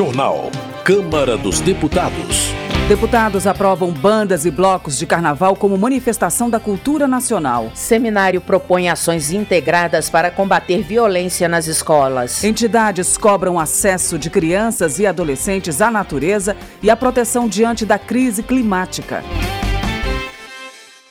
Jornal. Câmara dos Deputados. Deputados aprovam bandas e blocos de carnaval como manifestação da cultura nacional. Seminário propõe ações integradas para combater violência nas escolas. Entidades cobram acesso de crianças e adolescentes à natureza e à proteção diante da crise climática.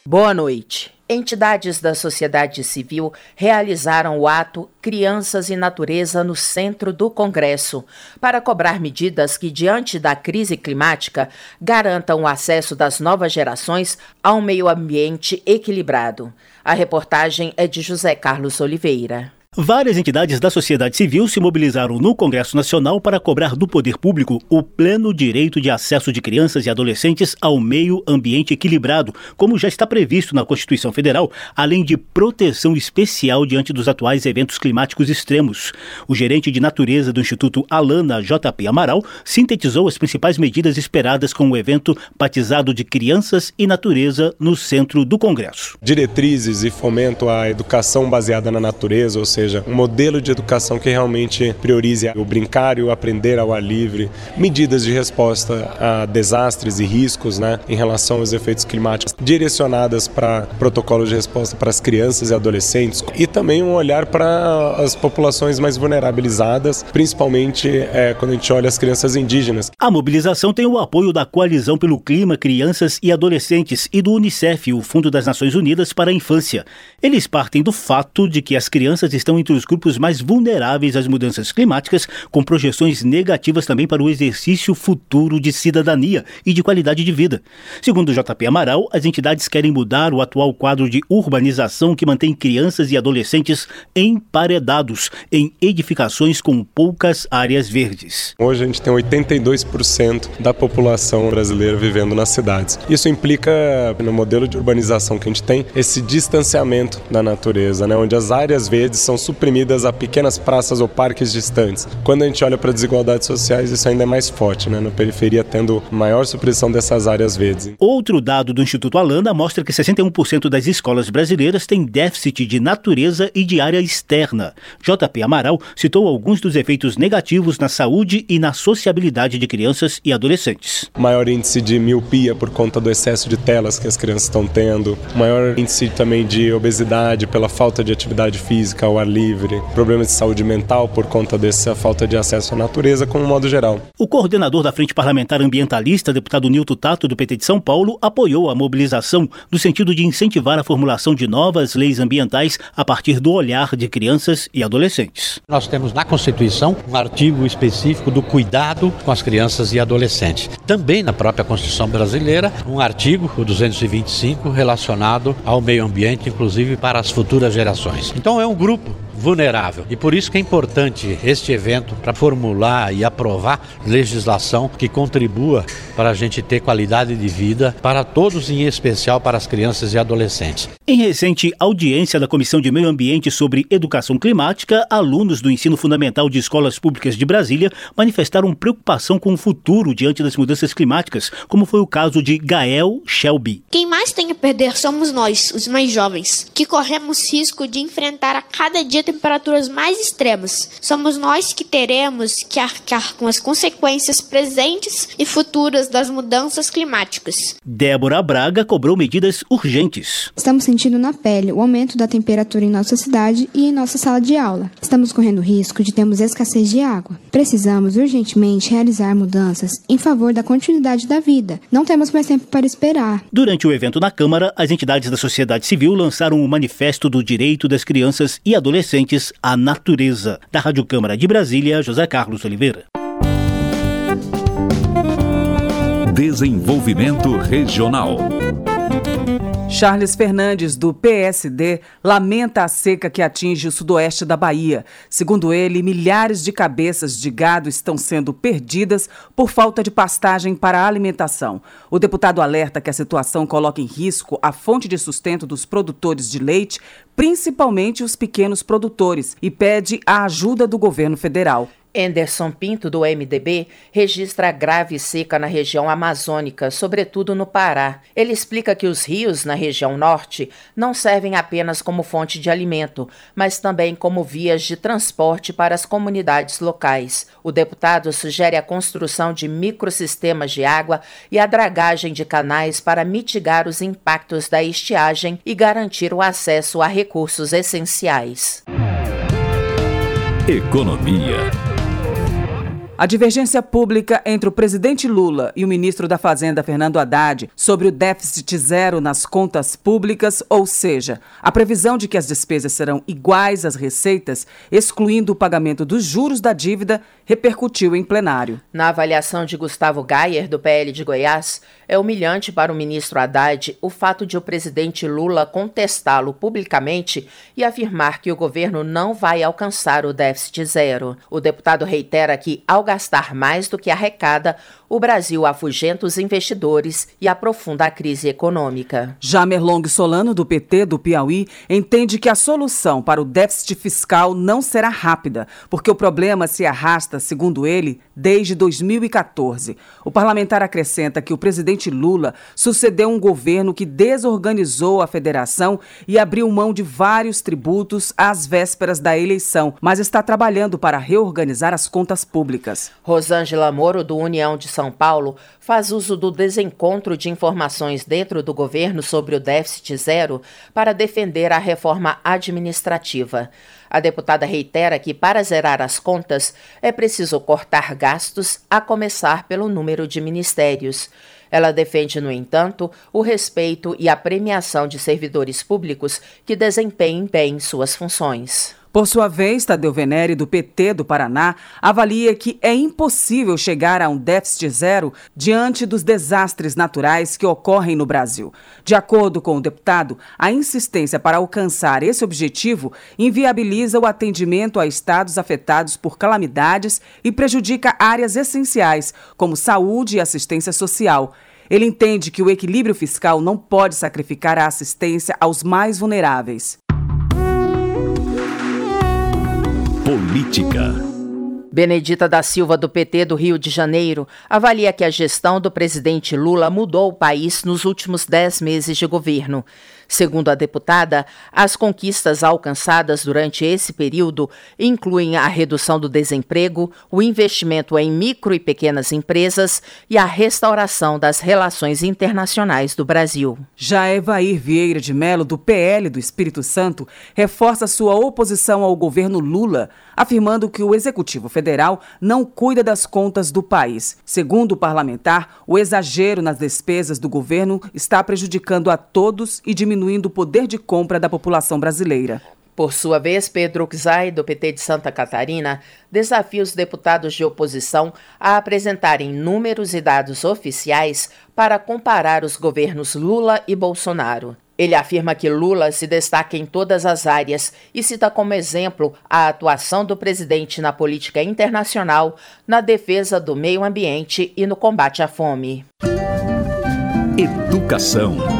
Boa noite. Entidades da sociedade civil realizaram o ato Crianças e Natureza no centro do Congresso, para cobrar medidas que, diante da crise climática, garantam o acesso das novas gerações a um meio ambiente equilibrado. A reportagem é de José Carlos Oliveira. Várias entidades da sociedade civil se mobilizaram no Congresso Nacional para cobrar do poder público o pleno direito de acesso de crianças e adolescentes ao meio ambiente equilibrado, como já está previsto na Constituição Federal, além de proteção especial diante dos atuais eventos climáticos extremos. O gerente de natureza do Instituto Alana JP Amaral sintetizou as principais medidas esperadas com o evento batizado de Crianças e Natureza no centro do Congresso. Diretrizes e fomento à educação baseada na natureza, ou seja, seja, um modelo de educação que realmente priorize o brincar e o aprender ao ar livre, medidas de resposta a desastres e riscos né, em relação aos efeitos climáticos, direcionadas para protocolos de resposta para as crianças e adolescentes, e também um olhar para as populações mais vulnerabilizadas, principalmente é, quando a gente olha as crianças indígenas. A mobilização tem o apoio da Coalizão pelo Clima, Crianças e Adolescentes e do Unicef, o Fundo das Nações Unidas para a Infância. Eles partem do fato de que as crianças estão estão entre os grupos mais vulneráveis às mudanças climáticas, com projeções negativas também para o exercício futuro de cidadania e de qualidade de vida. Segundo o JP Amaral, as entidades querem mudar o atual quadro de urbanização que mantém crianças e adolescentes emparedados em edificações com poucas áreas verdes. Hoje a gente tem 82% da população brasileira vivendo nas cidades. Isso implica, no modelo de urbanização que a gente tem, esse distanciamento da natureza, né? onde as áreas verdes são suprimidas a pequenas praças ou parques distantes. Quando a gente olha para desigualdades sociais, isso ainda é mais forte, né? Na periferia tendo maior supressão dessas áreas verdes. Outro dado do Instituto Alanda mostra que 61% das escolas brasileiras têm déficit de natureza e de área externa. JP Amaral citou alguns dos efeitos negativos na saúde e na sociabilidade de crianças e adolescentes. Maior índice de miopia por conta do excesso de telas que as crianças estão tendo, maior índice também de obesidade pela falta de atividade física ao ar livre, problemas de saúde mental por conta dessa falta de acesso à natureza, como modo geral. O coordenador da Frente Parlamentar Ambientalista, deputado Nilton Tato, do PT de São Paulo, apoiou a mobilização no sentido de incentivar a formulação de novas leis ambientais a partir do olhar de crianças e adolescentes. Nós temos na Constituição um artigo específico do cuidado com as crianças e adolescentes. Também na própria Constituição brasileira, um artigo, o 225, relacionado ao meio ambiente, inclusive para as futuras gerações. Então é um grupo vulnerável. E por isso que é importante este evento para formular e aprovar legislação que contribua para a gente ter qualidade de vida para todos, em especial para as crianças e adolescentes. Em recente audiência da Comissão de Meio Ambiente sobre Educação Climática, alunos do ensino fundamental de escolas públicas de Brasília manifestaram preocupação com o futuro diante das mudanças climáticas, como foi o caso de Gael Shelby. Quem mais tem a perder somos nós, os mais jovens, que corremos risco de enfrentar a cada dia temperaturas mais extremas. Somos nós que teremos que arcar com as consequências presentes e futuras das mudanças climáticas. Débora Braga cobrou medidas urgentes. Estamos sentindo na pele o aumento da temperatura em nossa cidade e em nossa sala de aula. Estamos correndo risco de termos escassez de água. Precisamos urgentemente realizar mudanças em favor da continuidade da vida. Não temos mais tempo para esperar. Durante o evento na Câmara, as entidades da sociedade civil lançaram o Manifesto do Direito das Crianças e Adolescentes pertencentes à natureza. Da Rádio Câmara de Brasília, José Carlos Oliveira. Desenvolvimento Regional. Charles Fernandes, do PSD, lamenta a seca que atinge o sudoeste da Bahia. Segundo ele, milhares de cabeças de gado estão sendo perdidas por falta de pastagem para a alimentação. O deputado alerta que a situação coloca em risco a fonte de sustento dos produtores de leite, principalmente os pequenos produtores, e pede a ajuda do governo federal. Anderson Pinto, do MDB, registra grave seca na região amazônica, sobretudo no Pará. Ele explica que os rios na região norte não servem apenas como fonte de alimento, mas também como vias de transporte para as comunidades locais. O deputado sugere a construção de microsistemas de água e a dragagem de canais para mitigar os impactos da estiagem e garantir o acesso a recursos essenciais. Economia. A divergência pública entre o presidente Lula e o ministro da Fazenda, Fernando Haddad, sobre o déficit zero nas contas públicas, ou seja, a previsão de que as despesas serão iguais às receitas, excluindo o pagamento dos juros da dívida, repercutiu em plenário. Na avaliação de Gustavo Gayer, do PL de Goiás, é humilhante para o ministro Haddad o fato de o presidente Lula contestá-lo publicamente e afirmar que o governo não vai alcançar o déficit zero. O deputado reitera que, ao gastar mais do que arrecada, o Brasil afugenta os investidores e aprofunda a crise econômica. Já Merlong Solano, do PT do Piauí, entende que a solução para o déficit fiscal não será rápida, porque o problema se arrasta, segundo ele, desde 2014. O parlamentar acrescenta que o presidente Lula sucedeu um governo que desorganizou a federação e abriu mão de vários tributos às vésperas da eleição, mas está trabalhando para reorganizar as contas públicas. Rosângela Moro, do União de São Paulo, faz uso do desencontro de informações dentro do governo sobre o déficit zero para defender a reforma administrativa. A deputada reitera que, para zerar as contas, é preciso cortar gastos, a começar pelo número de ministérios. Ela defende, no entanto, o respeito e a premiação de servidores públicos que desempenhem bem suas funções. Por sua vez, Tadeu Venere, do PT do Paraná, avalia que é impossível chegar a um déficit zero diante dos desastres naturais que ocorrem no Brasil. De acordo com o deputado, a insistência para alcançar esse objetivo inviabiliza o atendimento a estados afetados por calamidades e prejudica áreas essenciais, como saúde e assistência social. Ele entende que o equilíbrio fiscal não pode sacrificar a assistência aos mais vulneráveis. Política. Benedita da Silva, do PT do Rio de Janeiro, avalia que a gestão do presidente Lula mudou o país nos últimos dez meses de governo. Segundo a deputada, as conquistas alcançadas durante esse período incluem a redução do desemprego, o investimento em micro e pequenas empresas e a restauração das relações internacionais do Brasil. Já Evair Vieira de Mello, do PL do Espírito Santo, reforça sua oposição ao governo Lula, afirmando que o Executivo Federal não cuida das contas do país. Segundo o parlamentar, o exagero nas despesas do governo está prejudicando a todos e diminuindo diminuindo o poder de compra da população brasileira. Por sua vez, Pedro Xay, do PT de Santa Catarina, desafia os deputados de oposição a apresentarem números e dados oficiais para comparar os governos Lula e Bolsonaro. Ele afirma que Lula se destaca em todas as áreas e cita como exemplo a atuação do presidente na política internacional, na defesa do meio ambiente e no combate à fome. Educação.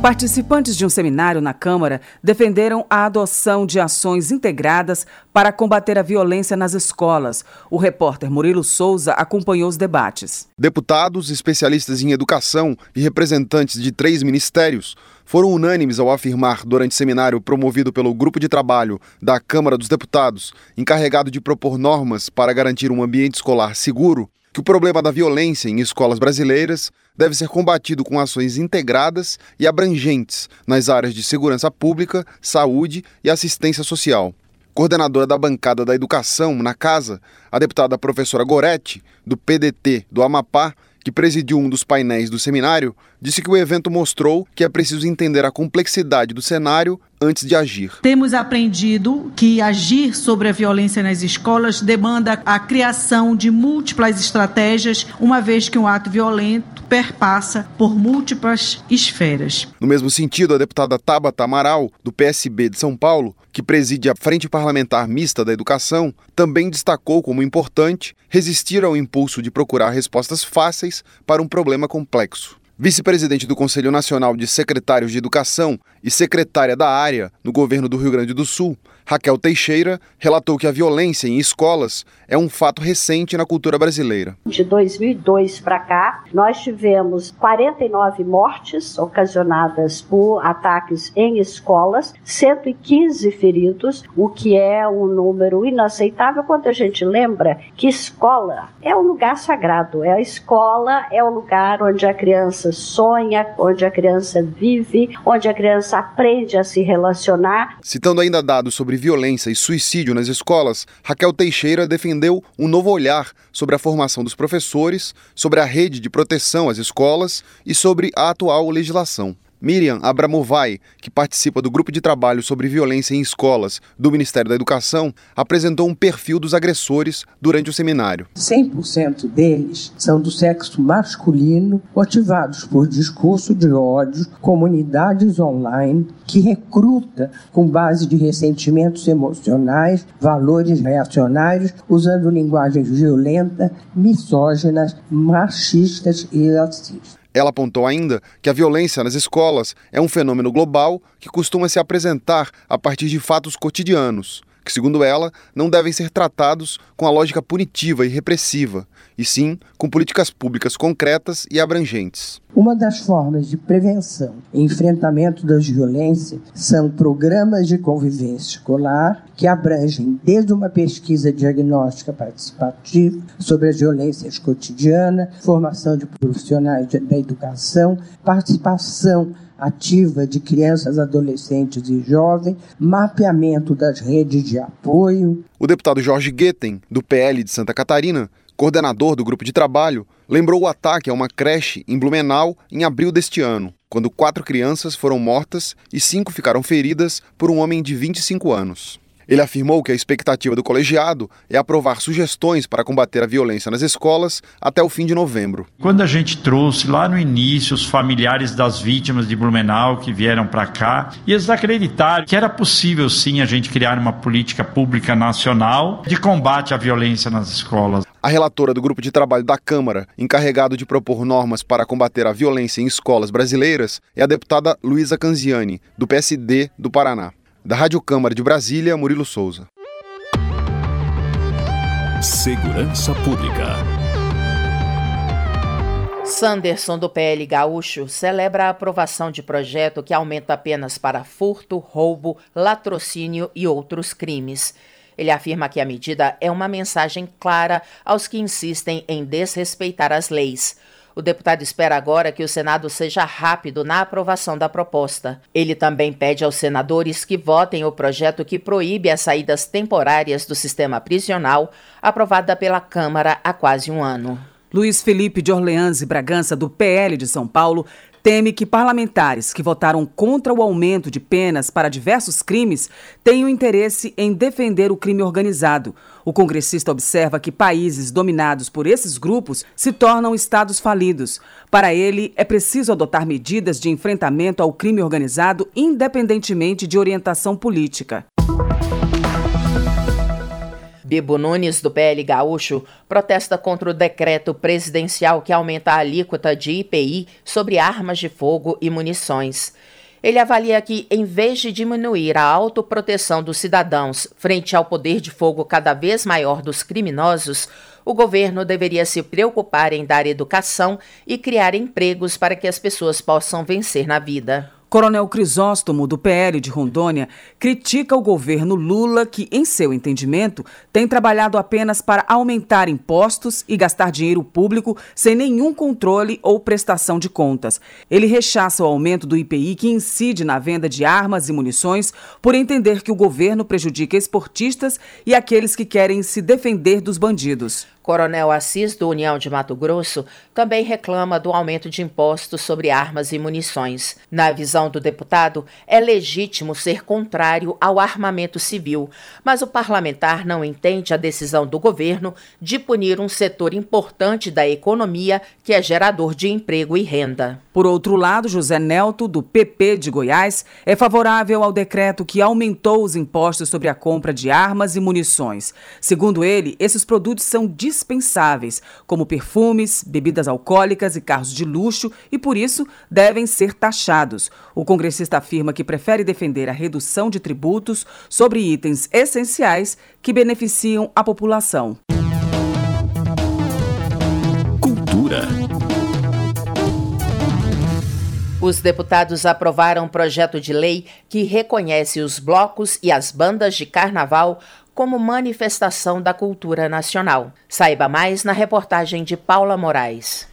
Participantes de um seminário na Câmara defenderam a adoção de ações integradas para combater a violência nas escolas. O repórter Murilo Souza acompanhou os debates. Deputados, especialistas em educação e representantes de três ministérios foram unânimes ao afirmar, durante seminário promovido pelo Grupo de Trabalho da Câmara dos Deputados, encarregado de propor normas para garantir um ambiente escolar seguro, que o problema da violência em escolas brasileiras deve ser combatido com ações integradas e abrangentes nas áreas de segurança pública, saúde e assistência social. Coordenadora da bancada da educação na casa, a deputada professora Goretti, do PDT do Amapá, que presidiu um dos painéis do seminário, disse que o evento mostrou que é preciso entender a complexidade do cenário antes de agir. Temos aprendido que agir sobre a violência nas escolas demanda a criação de múltiplas estratégias, uma vez que um ato violento perpassa por múltiplas esferas. No mesmo sentido, a deputada Tabata Amaral, do PSB de São Paulo, que preside a Frente Parlamentar Mista da Educação, também destacou como importante resistir ao impulso de procurar respostas fáceis para um problema complexo. Vice-presidente do Conselho Nacional de Secretários de Educação e secretária da área no governo do Rio Grande do Sul, Raquel Teixeira relatou que a violência em escolas é um fato recente na cultura brasileira. De 2002 para cá, nós tivemos 49 mortes ocasionadas por ataques em escolas, 115 feridos, o que é um número inaceitável quando a gente lembra que escola é um lugar sagrado. É a escola é o lugar onde a criança sonha, onde a criança vive, onde a criança aprende a se relacionar. Citando ainda dados sobre violência e suicídio nas escolas, Raquel Teixeira defendeu um novo olhar sobre a formação dos professores, sobre a rede de proteção às escolas e sobre a atual legislação. Miriam Abramovai, que participa do grupo de trabalho sobre violência em escolas do Ministério da Educação, apresentou um perfil dos agressores durante o seminário. 100% deles são do sexo masculino, motivados por discurso de ódio, comunidades online que recruta com base de ressentimentos emocionais, valores reacionários, usando linguagens violentas, misóginas, machistas e racistas. Ela apontou ainda que a violência nas escolas é um fenômeno global que costuma se apresentar a partir de fatos cotidianos, que, segundo ela, não devem ser tratados com a lógica punitiva e repressiva, e sim com políticas públicas concretas e abrangentes. Uma das formas de prevenção e enfrentamento das violências são programas de convivência escolar que abrangem desde uma pesquisa diagnóstica participativa sobre as violências cotidianas, formação de profissionais da educação, participação ativa de crianças, adolescentes e jovens, mapeamento das redes de apoio. O deputado Jorge Guetem, do PL de Santa Catarina, coordenador do grupo de trabalho, lembrou o ataque a uma creche em Blumenau em abril deste ano, quando quatro crianças foram mortas e cinco ficaram feridas por um homem de 25 anos. Ele afirmou que a expectativa do colegiado é aprovar sugestões para combater a violência nas escolas até o fim de novembro. Quando a gente trouxe lá no início os familiares das vítimas de Blumenau que vieram para cá, e eles acreditaram que era possível sim a gente criar uma política pública nacional de combate à violência nas escolas. A relatora do grupo de trabalho da Câmara, encarregado de propor normas para combater a violência em escolas brasileiras, é a deputada Luísa Canziani, do PSD do Paraná. Da Rádio Câmara de Brasília, Murilo Souza. Segurança Pública. Sanderson do PL Gaúcho celebra a aprovação de projeto que aumenta penas para furto, roubo, latrocínio e outros crimes. Ele afirma que a medida é uma mensagem clara aos que insistem em desrespeitar as leis. O deputado espera agora que o Senado seja rápido na aprovação da proposta. Ele também pede aos senadores que votem o projeto que proíbe as saídas temporárias do sistema prisional, aprovada pela Câmara há quase um ano. Luiz Felipe de Orleans e Bragança, do PL de São Paulo, teme que parlamentares que votaram contra o aumento de penas para diversos crimes tenham interesse em defender o crime organizado. O congressista observa que países dominados por esses grupos se tornam estados falidos. Para ele, é preciso adotar medidas de enfrentamento ao crime organizado, independentemente de orientação política. Bibo Nunes, do PL Gaúcho, protesta contra o decreto presidencial que aumenta a alíquota de IPI sobre armas de fogo e munições. Ele avalia que, em vez de diminuir a autoproteção dos cidadãos frente ao poder de fogo cada vez maior dos criminosos, o governo deveria se preocupar em dar educação e criar empregos para que as pessoas possam vencer na vida. Coronel Crisóstomo, do PL de Rondônia, critica o governo Lula, que, em seu entendimento, tem trabalhado apenas para aumentar impostos e gastar dinheiro público sem nenhum controle ou prestação de contas. Ele rechaça o aumento do IPI que incide na venda de armas e munições, por entender que o governo prejudica esportistas e aqueles que querem se defender dos bandidos. Coronel Assis, do União de Mato Grosso, também reclama do aumento de impostos sobre armas e munições. Na visão do deputado, é legítimo ser contrário ao armamento civil, mas o parlamentar não entende a decisão do governo de punir um setor importante da economia que é gerador de emprego e renda. Por outro lado, José Nelto, do PP de Goiás, é favorável ao decreto que aumentou os impostos sobre a compra de armas e munições. Segundo ele, esses produtos são dispensáveis, como perfumes, bebidas alcoólicas e carros de luxo, e por isso devem ser taxados. O congressista afirma que prefere defender a redução de tributos sobre itens essenciais que beneficiam a população. Os deputados aprovaram um projeto de lei que reconhece os blocos e as bandas de carnaval como manifestação da cultura nacional. Saiba mais na reportagem de Paula Moraes.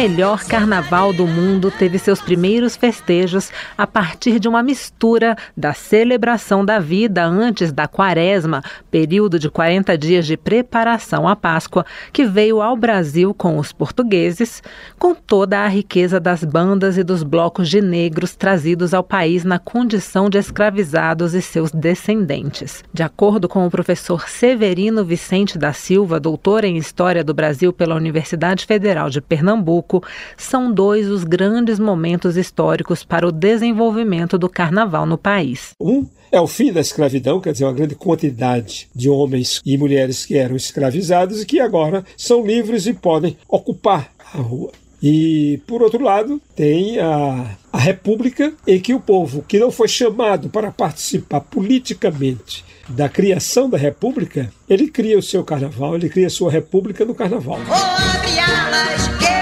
Melhor carnaval do mundo teve seus primeiros festejos a partir de uma mistura da celebração da vida antes da quaresma, período de 40 dias de preparação à Páscoa, que veio ao Brasil com os portugueses, com toda a riqueza das bandas e dos blocos de negros trazidos ao país na condição de escravizados e seus descendentes. De acordo com o professor Severino Vicente da Silva, doutor em História do Brasil pela Universidade Federal de Pernambuco, são dois os grandes momentos históricos para o desenvolvimento do carnaval no país. Um é o fim da escravidão, quer dizer, uma grande quantidade de homens e mulheres que eram escravizados e que agora são livres e podem ocupar a rua. E, por outro lado, tem a, a República, em que o povo que não foi chamado para participar politicamente da criação da República, ele cria o seu carnaval, ele cria a sua República no carnaval. Oh,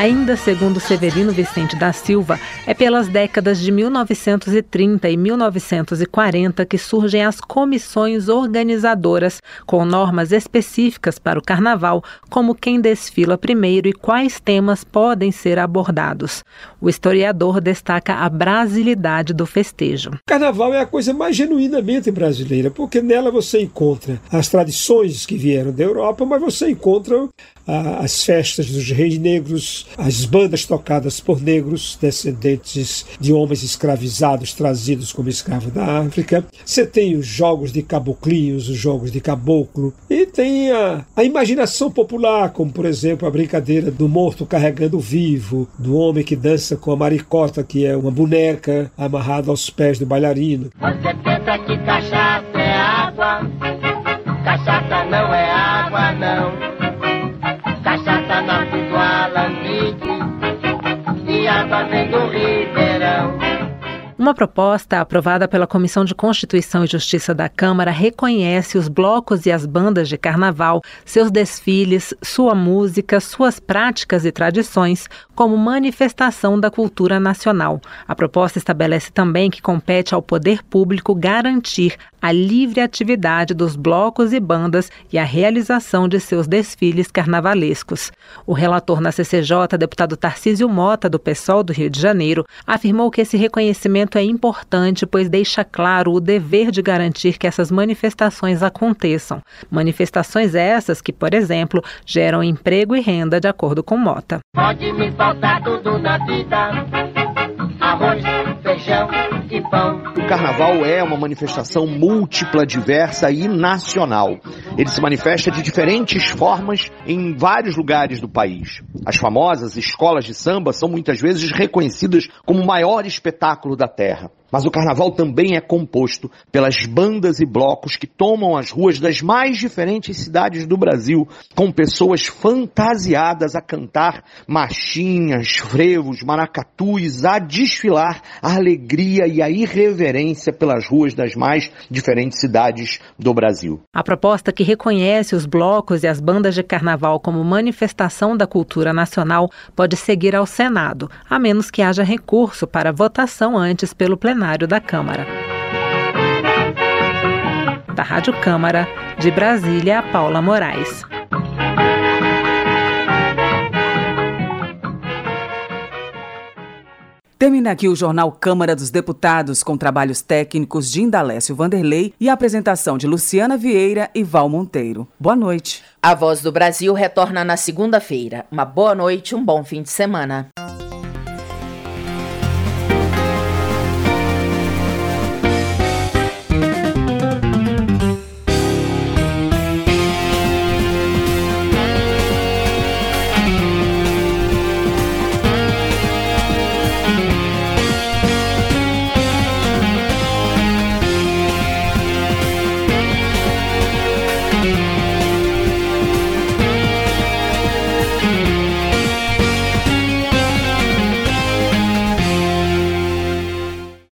Ainda segundo Severino Vicente da Silva, é pelas décadas de 1930 e 1940 que surgem as comissões organizadoras, com normas específicas para o carnaval, como quem desfila primeiro e quais temas podem ser abordados. O historiador destaca a brasilidade do festejo. Carnaval é a coisa mais genuinamente brasileira, porque nela você encontra as tradições que vieram da Europa, mas você encontra as festas dos reis negros, as bandas tocadas por negros, descendentes de homens escravizados trazidos como escravos da África. Você tem os jogos de caboclinhos, os jogos de caboclo, e tem a, a imaginação popular, como por exemplo a brincadeira do morto carregando o vivo, do homem que dança com a maricota, que é uma boneca amarrada aos pés do bailarino. Você pensa que cachaça é água? Cachaça não é água, não. Uma proposta aprovada pela Comissão de Constituição e Justiça da Câmara reconhece os blocos e as bandas de carnaval, seus desfiles, sua música, suas práticas e tradições como manifestação da cultura nacional. A proposta estabelece também que compete ao poder público garantir a livre atividade dos blocos e bandas e a realização de seus desfiles carnavalescos. O relator na CCJ, deputado Tarcísio Mota, do PSOL do Rio de Janeiro, afirmou que esse reconhecimento é importante, pois deixa claro o dever de garantir que essas manifestações aconteçam. Manifestações essas que, por exemplo, geram emprego e renda, de acordo com Mota. Pode me faltar tudo na vida: arroz, feijão e pão carnaval é uma manifestação múltipla, diversa e nacional. Ele se manifesta de diferentes formas em vários lugares do país. As famosas escolas de samba são muitas vezes reconhecidas como o maior espetáculo da terra. Mas o carnaval também é composto pelas bandas e blocos que tomam as ruas das mais diferentes cidades do Brasil, com pessoas fantasiadas a cantar machinhas, frevos, maracatus, a desfilar a alegria e a irreverência pelas ruas das mais diferentes cidades do Brasil. A proposta que reconhece os blocos e as bandas de carnaval como manifestação da cultura nacional pode seguir ao Senado, a menos que haja recurso para votação antes pelo plenário plenário da Câmara. Da Rádio Câmara, de Brasília, Paula Moraes. Termina aqui o Jornal Câmara dos Deputados, com trabalhos técnicos de Indalécio Vanderlei e a apresentação de Luciana Vieira e Val Monteiro. Boa noite. A Voz do Brasil retorna na segunda-feira. Uma boa noite, um bom fim de semana.